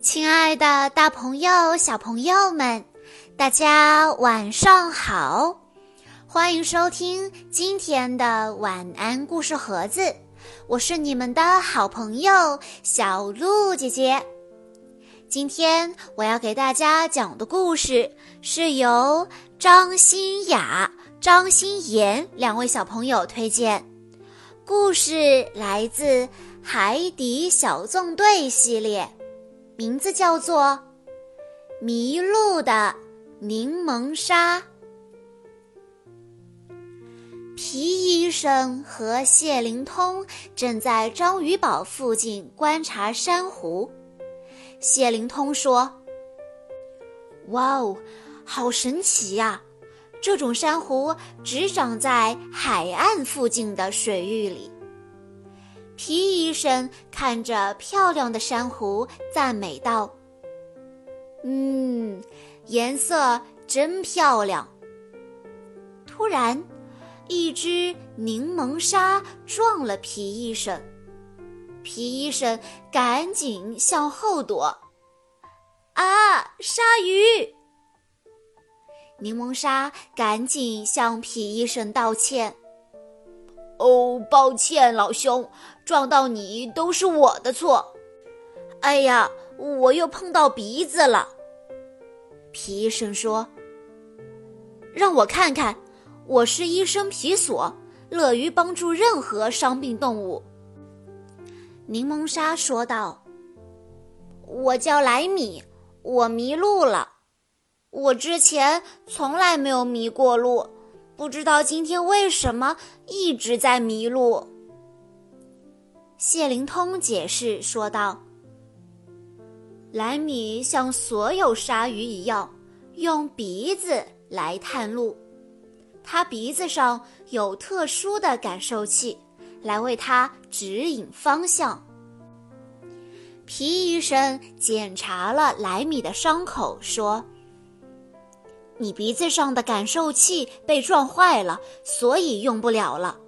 亲爱的，大朋友、小朋友们，大家晚上好！欢迎收听今天的晚安故事盒子，我是你们的好朋友小鹿姐姐。今天我要给大家讲的故事是由张欣雅、张欣妍两位小朋友推荐，故事来自《海底小纵队》系列。名字叫做《迷路的柠檬沙》。皮医生和谢灵通正在章鱼堡附近观察珊瑚。谢灵通说：“哇哦，好神奇呀！这种珊瑚只长在海岸附近的水域里。”皮医生看着漂亮的珊瑚，赞美道：“嗯，颜色真漂亮。”突然，一只柠檬鲨撞了皮医生，皮医生赶紧向后躲。啊，鲨鱼！柠檬鲨赶紧向皮医生道歉。哦，抱歉，老兄，撞到你都是我的错。哎呀，我又碰到鼻子了。皮医生说：“让我看看，我是医生皮索，乐于帮助任何伤病动物。”柠檬鲨说道：“我叫莱米，我迷路了。我之前从来没有迷过路。”不知道今天为什么一直在迷路。谢灵通解释说道：“莱米像所有鲨鱼一样，用鼻子来探路。它鼻子上有特殊的感受器，来为它指引方向。”皮医生检查了莱米的伤口，说。你鼻子上的感受器被撞坏了，所以用不了了。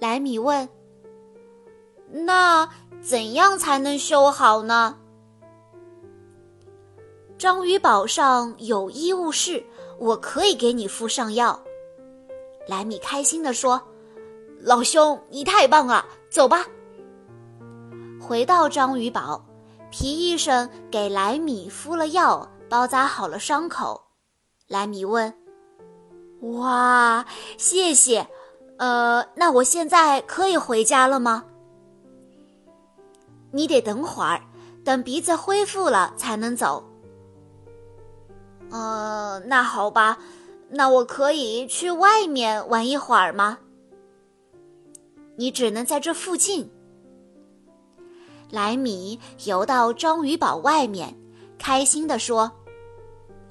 莱米问：“那怎样才能修好呢？”章鱼堡上有医务室，我可以给你敷上药。莱米开心地说：“老兄，你太棒了！走吧。”回到章鱼堡，皮医生给莱米敷了药，包扎好了伤口。莱米问：“哇，谢谢，呃，那我现在可以回家了吗？你得等会儿，等鼻子恢复了才能走。呃，那好吧，那我可以去外面玩一会儿吗？你只能在这附近。”莱米游到章鱼堡外面，开心地说。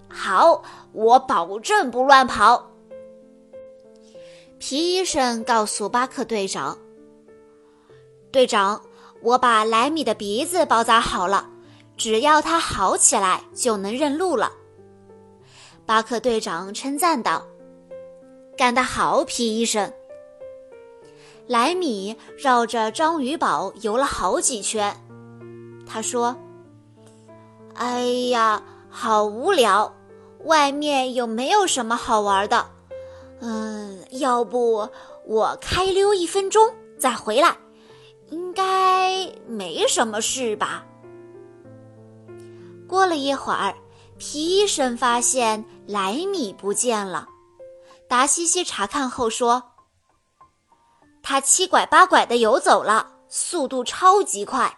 好，我保证不乱跑。皮医生告诉巴克队长：“队长，我把莱米的鼻子包扎好了，只要他好起来，就能认路了。”巴克队长称赞道：“干得好，皮医生！”莱米绕着章鱼堡游了好几圈，他说：“哎呀，好无聊。”外面有没有什么好玩的？嗯，要不我开溜一分钟再回来，应该没什么事吧。过了一会儿，皮医生发现莱米不见了。达西西查看后说：“他七拐八拐的游走了，速度超级快。”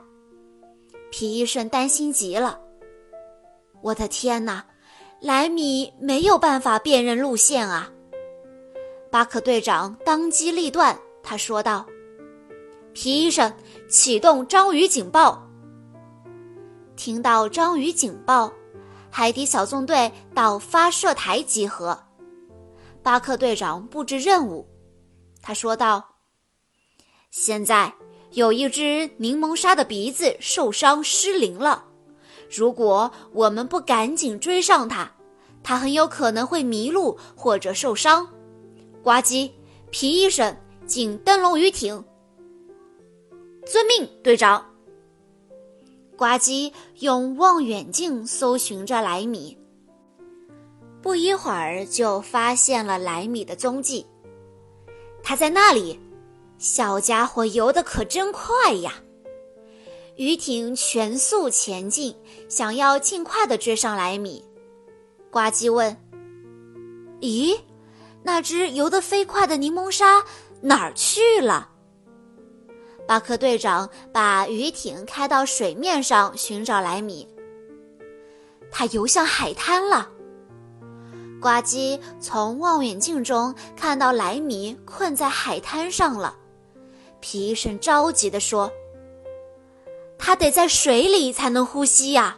皮医生担心极了。我的天哪！莱米没有办法辨认路线啊！巴克队长当机立断，他说道：“皮医生，启动章鱼警报。”听到章鱼警报，海底小纵队到发射台集合。巴克队长布置任务，他说道：“现在有一只柠檬鲨的鼻子受伤失灵了。”如果我们不赶紧追上它，它很有可能会迷路或者受伤。呱唧，皮医生，进灯笼鱼艇。遵命，队长。呱唧用望远镜搜寻着莱米，不一会儿就发现了莱米的踪迹。他在那里，小家伙游得可真快呀！鱼艇全速前进，想要尽快的追上莱米。呱唧问：“咦，那只游得飞快的柠檬鲨哪儿去了？”巴克队长把鱼艇开到水面上寻找莱米。他游向海滩了。呱唧从望远镜中看到莱米困在海滩上了，皮医生着急地说：“他得在水里才能呼吸呀！”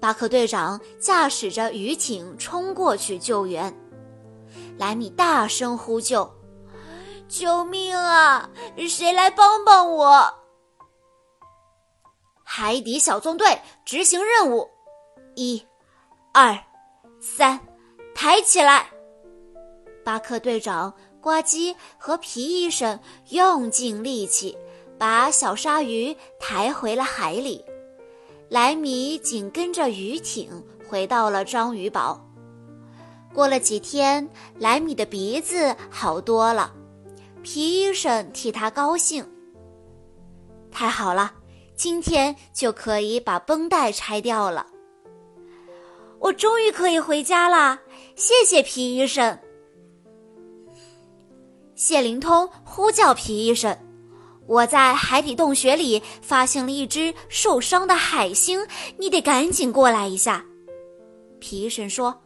巴克队长驾驶着鱼艇冲过去救援。莱米大声呼救。救命啊！谁来帮帮我？海底小纵队执行任务，一、二、三，抬起来！巴克队长、呱唧和皮医生用尽力气，把小鲨鱼抬回了海里。莱米紧跟着鱼艇回到了章鱼堡。过了几天，莱米的鼻子好多了。皮医生替他高兴。太好了，今天就可以把绷带拆掉了。我终于可以回家啦！谢谢皮医生。谢灵通呼叫皮医生：“我在海底洞穴里发现了一只受伤的海星，你得赶紧过来一下。”皮医生说：“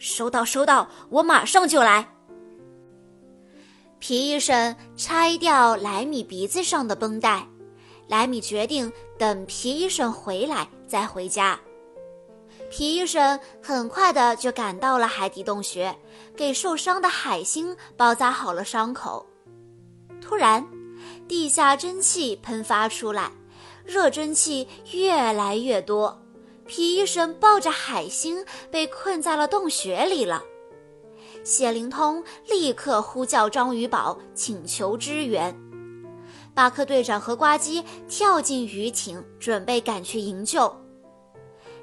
收到，收到，我马上就来。”皮医生拆掉莱米鼻子上的绷带，莱米决定等皮医生回来再回家。皮医生很快的就赶到了海底洞穴，给受伤的海星包扎好了伤口。突然，地下蒸汽喷发出来，热蒸汽越来越多，皮医生抱着海星被困在了洞穴里了。谢灵通立刻呼叫章鱼堡，请求支援。巴克队长和呱唧跳进鱼艇，准备赶去营救。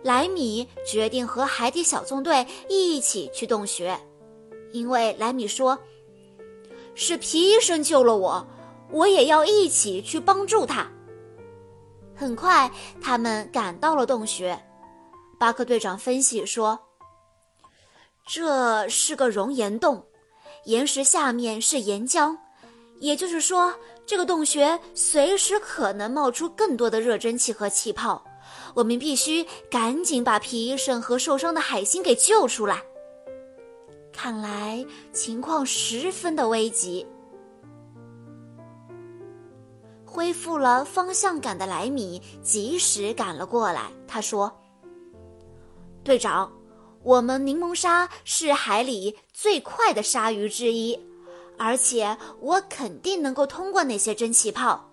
莱米决定和海底小纵队一起去洞穴，因为莱米说：“是皮医生救了我，我也要一起去帮助他。”很快，他们赶到了洞穴。巴克队长分析说。这是个熔岩洞，岩石下面是岩浆，也就是说，这个洞穴随时可能冒出更多的热蒸汽和气泡。我们必须赶紧把皮医生和受伤的海星给救出来。看来情况十分的危急。恢复了方向感的莱米及时赶了过来，他说：“队长。”我们柠檬鲨是海里最快的鲨鱼之一，而且我肯定能够通过那些蒸汽泡。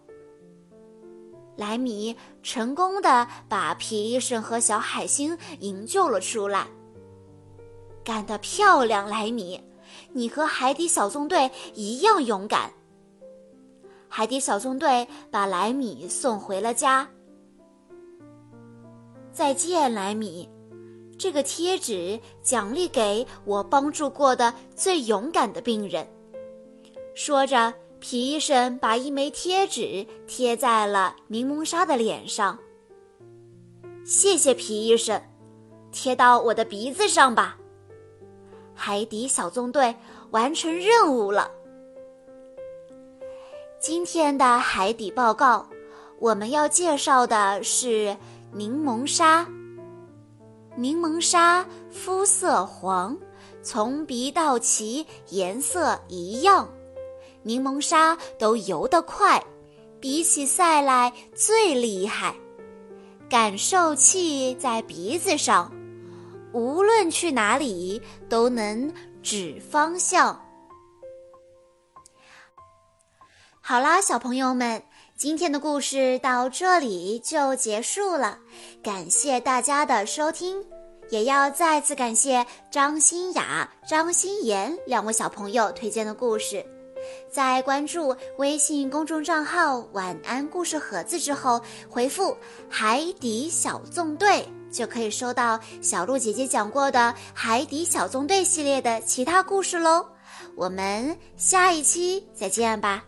莱米成功的把皮医生和小海星营救了出来。干得漂亮，莱米！你和海底小纵队一样勇敢。海底小纵队把莱米送回了家。再见，莱米。这个贴纸奖励给我帮助过的最勇敢的病人。说着，皮医生把一枚贴纸贴在了柠檬鲨的脸上。谢谢皮医生，贴到我的鼻子上吧。海底小纵队完成任务了。今天的海底报告，我们要介绍的是柠檬鲨。柠檬鲨肤色黄，从鼻到鳍颜色一样。柠檬鲨都游得快，比起赛来最厉害。感受器在鼻子上，无论去哪里都能指方向。好啦，小朋友们。今天的故事到这里就结束了，感谢大家的收听，也要再次感谢张欣雅、张欣妍两位小朋友推荐的故事。在关注微信公众账号“晚安故事盒子”之后，回复“海底小纵队”，就可以收到小鹿姐姐讲过的《海底小纵队》系列的其他故事喽。我们下一期再见吧。